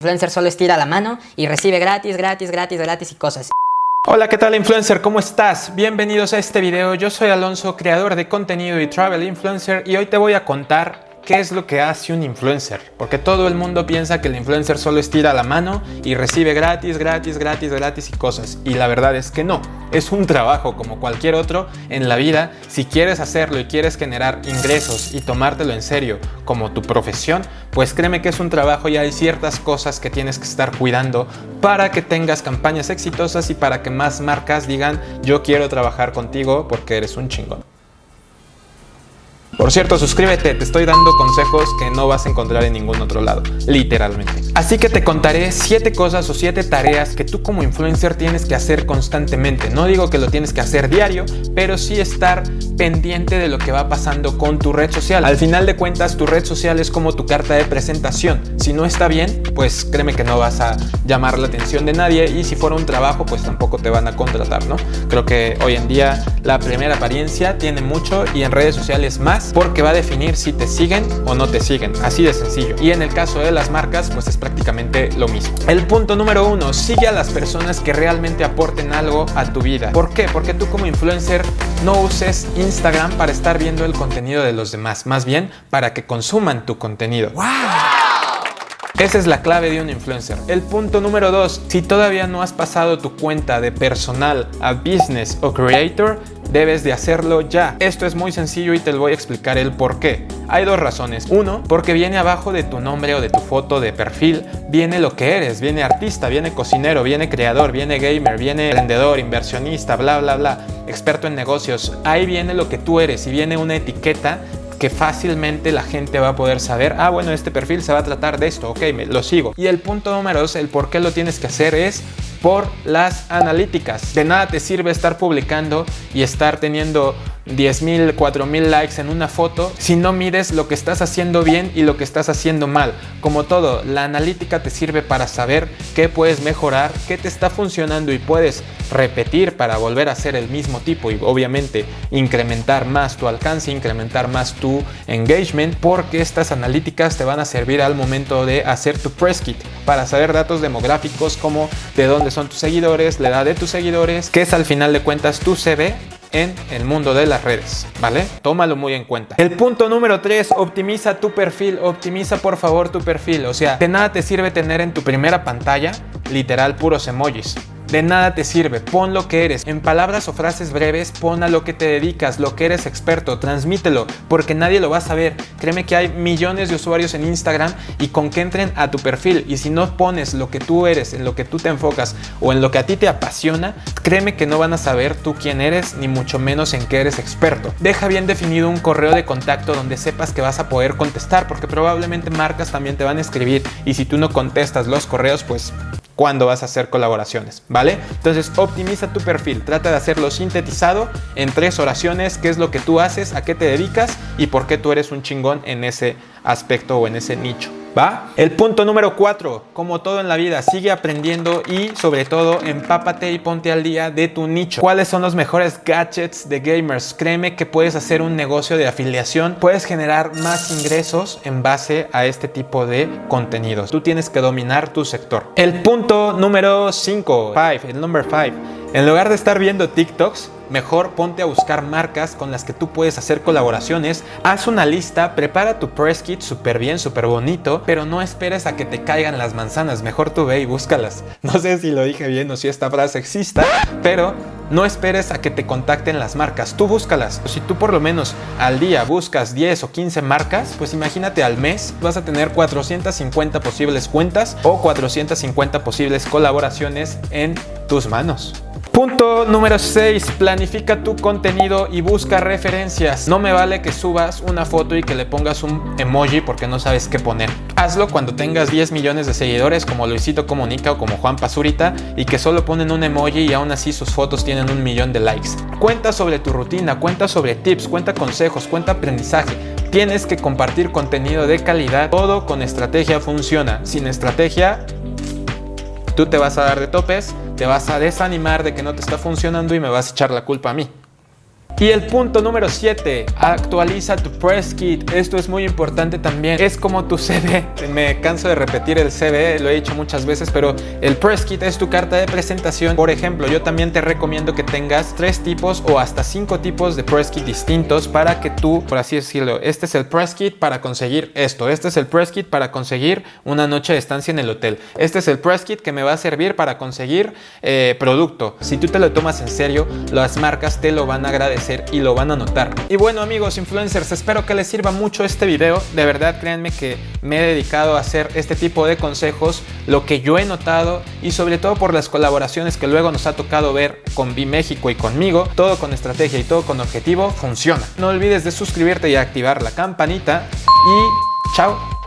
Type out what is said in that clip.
influencer solo estira la mano y recibe gratis, gratis, gratis, gratis y cosas. Hola, ¿qué tal influencer? ¿Cómo estás? Bienvenidos a este video. Yo soy Alonso, creador de contenido y travel influencer y hoy te voy a contar ¿Qué es lo que hace un influencer? Porque todo el mundo piensa que el influencer solo estira la mano y recibe gratis, gratis, gratis, gratis y cosas. Y la verdad es que no. Es un trabajo como cualquier otro en la vida. Si quieres hacerlo y quieres generar ingresos y tomártelo en serio como tu profesión, pues créeme que es un trabajo y hay ciertas cosas que tienes que estar cuidando para que tengas campañas exitosas y para que más marcas digan yo quiero trabajar contigo porque eres un chingón. Por cierto, suscríbete, te estoy dando consejos que no vas a encontrar en ningún otro lado, literalmente. Así que te contaré 7 cosas o 7 tareas que tú como influencer tienes que hacer constantemente. No digo que lo tienes que hacer diario, pero sí estar pendiente de lo que va pasando con tu red social. Al final de cuentas, tu red social es como tu carta de presentación. Si no está bien, pues créeme que no vas a llamar la atención de nadie y si fuera un trabajo, pues tampoco te van a contratar, ¿no? Creo que hoy en día la primera apariencia tiene mucho y en redes sociales más porque va a definir si te siguen o no te siguen, así de sencillo. Y en el caso de las marcas, pues es prácticamente lo mismo. El punto número uno, sigue a las personas que realmente aporten algo a tu vida. ¿Por qué? Porque tú como influencer no uses Instagram para estar viendo el contenido de los demás, más bien para que consuman tu contenido. ¡Wow! Esa es la clave de un influencer. El punto número dos, si todavía no has pasado tu cuenta de personal a business o creator, debes de hacerlo ya. Esto es muy sencillo y te voy a explicar el por qué. Hay dos razones. Uno, porque viene abajo de tu nombre o de tu foto de perfil, viene lo que eres, viene artista, viene cocinero, viene creador, viene gamer, viene vendedor, inversionista, bla, bla, bla, experto en negocios. Ahí viene lo que tú eres y viene una etiqueta que fácilmente la gente va a poder saber, ah, bueno, este perfil se va a tratar de esto, ok, me, lo sigo. Y el punto número dos, el por qué lo tienes que hacer es por las analíticas. De nada te sirve estar publicando y estar teniendo 10.000, 4.000 likes en una foto si no mides lo que estás haciendo bien y lo que estás haciendo mal. Como todo, la analítica te sirve para saber qué puedes mejorar, qué te está funcionando y puedes repetir para volver a hacer el mismo tipo y obviamente incrementar más tu alcance, incrementar más tu engagement, porque estas analíticas te van a servir al momento de hacer tu press kit para saber datos demográficos como de dónde son tus seguidores, la edad de tus seguidores, que es al final de cuentas tu CV en el mundo de las redes, ¿vale? Tómalo muy en cuenta. El punto número 3, optimiza tu perfil, optimiza por favor tu perfil, o sea, de nada te sirve tener en tu primera pantalla literal puros emojis de nada te sirve. Pon lo que eres. En palabras o frases breves, pon a lo que te dedicas, lo que eres experto, transmítelo, porque nadie lo va a saber. Créeme que hay millones de usuarios en Instagram y con que entren a tu perfil y si no pones lo que tú eres, en lo que tú te enfocas o en lo que a ti te apasiona, créeme que no van a saber tú quién eres ni mucho menos en qué eres experto. Deja bien definido un correo de contacto donde sepas que vas a poder contestar porque probablemente marcas también te van a escribir y si tú no contestas los correos pues cuando vas a hacer colaboraciones, ¿vale? Entonces optimiza tu perfil, trata de hacerlo sintetizado en tres oraciones, qué es lo que tú haces, a qué te dedicas y por qué tú eres un chingón en ese aspecto o en ese nicho. El punto número 4, como todo en la vida, sigue aprendiendo y sobre todo empápate y ponte al día de tu nicho. ¿Cuáles son los mejores gadgets de gamers? Créeme que puedes hacer un negocio de afiliación, puedes generar más ingresos en base a este tipo de contenidos. Tú tienes que dominar tu sector. El punto número 5, 5, el number 5. En lugar de estar viendo TikToks, Mejor ponte a buscar marcas con las que tú puedes hacer colaboraciones, haz una lista, prepara tu press kit súper bien, súper bonito, pero no esperes a que te caigan las manzanas, mejor tú ve y búscalas. No sé si lo dije bien o si esta frase exista, pero no esperes a que te contacten las marcas, tú búscalas. Si tú por lo menos al día buscas 10 o 15 marcas, pues imagínate al mes vas a tener 450 posibles cuentas o 450 posibles colaboraciones en tus manos. Punto número 6. Planifica tu contenido y busca referencias. No me vale que subas una foto y que le pongas un emoji porque no sabes qué poner. Hazlo cuando tengas 10 millones de seguidores como Luisito Comunica o como Juan Pazurita y que solo ponen un emoji y aún así sus fotos tienen un millón de likes. Cuenta sobre tu rutina, cuenta sobre tips, cuenta consejos, cuenta aprendizaje. Tienes que compartir contenido de calidad. Todo con estrategia funciona. Sin estrategia, tú te vas a dar de topes te vas a desanimar de que no te está funcionando y me vas a echar la culpa a mí. Y el punto número 7, actualiza tu press kit. Esto es muy importante también. Es como tu CV. Me canso de repetir el CV, lo he dicho muchas veces, pero el press kit es tu carta de presentación. Por ejemplo, yo también te recomiendo que tengas tres tipos o hasta cinco tipos de press kit distintos para que tú, por así decirlo, este es el press kit para conseguir esto. Este es el press kit para conseguir una noche de estancia en el hotel. Este es el press kit que me va a servir para conseguir eh, producto. Si tú te lo tomas en serio, las marcas te lo van a agradecer y lo van a notar. Y bueno amigos influencers, espero que les sirva mucho este video. De verdad créanme que me he dedicado a hacer este tipo de consejos, lo que yo he notado y sobre todo por las colaboraciones que luego nos ha tocado ver con México y conmigo, todo con estrategia y todo con objetivo, funciona. No olvides de suscribirte y activar la campanita y chao.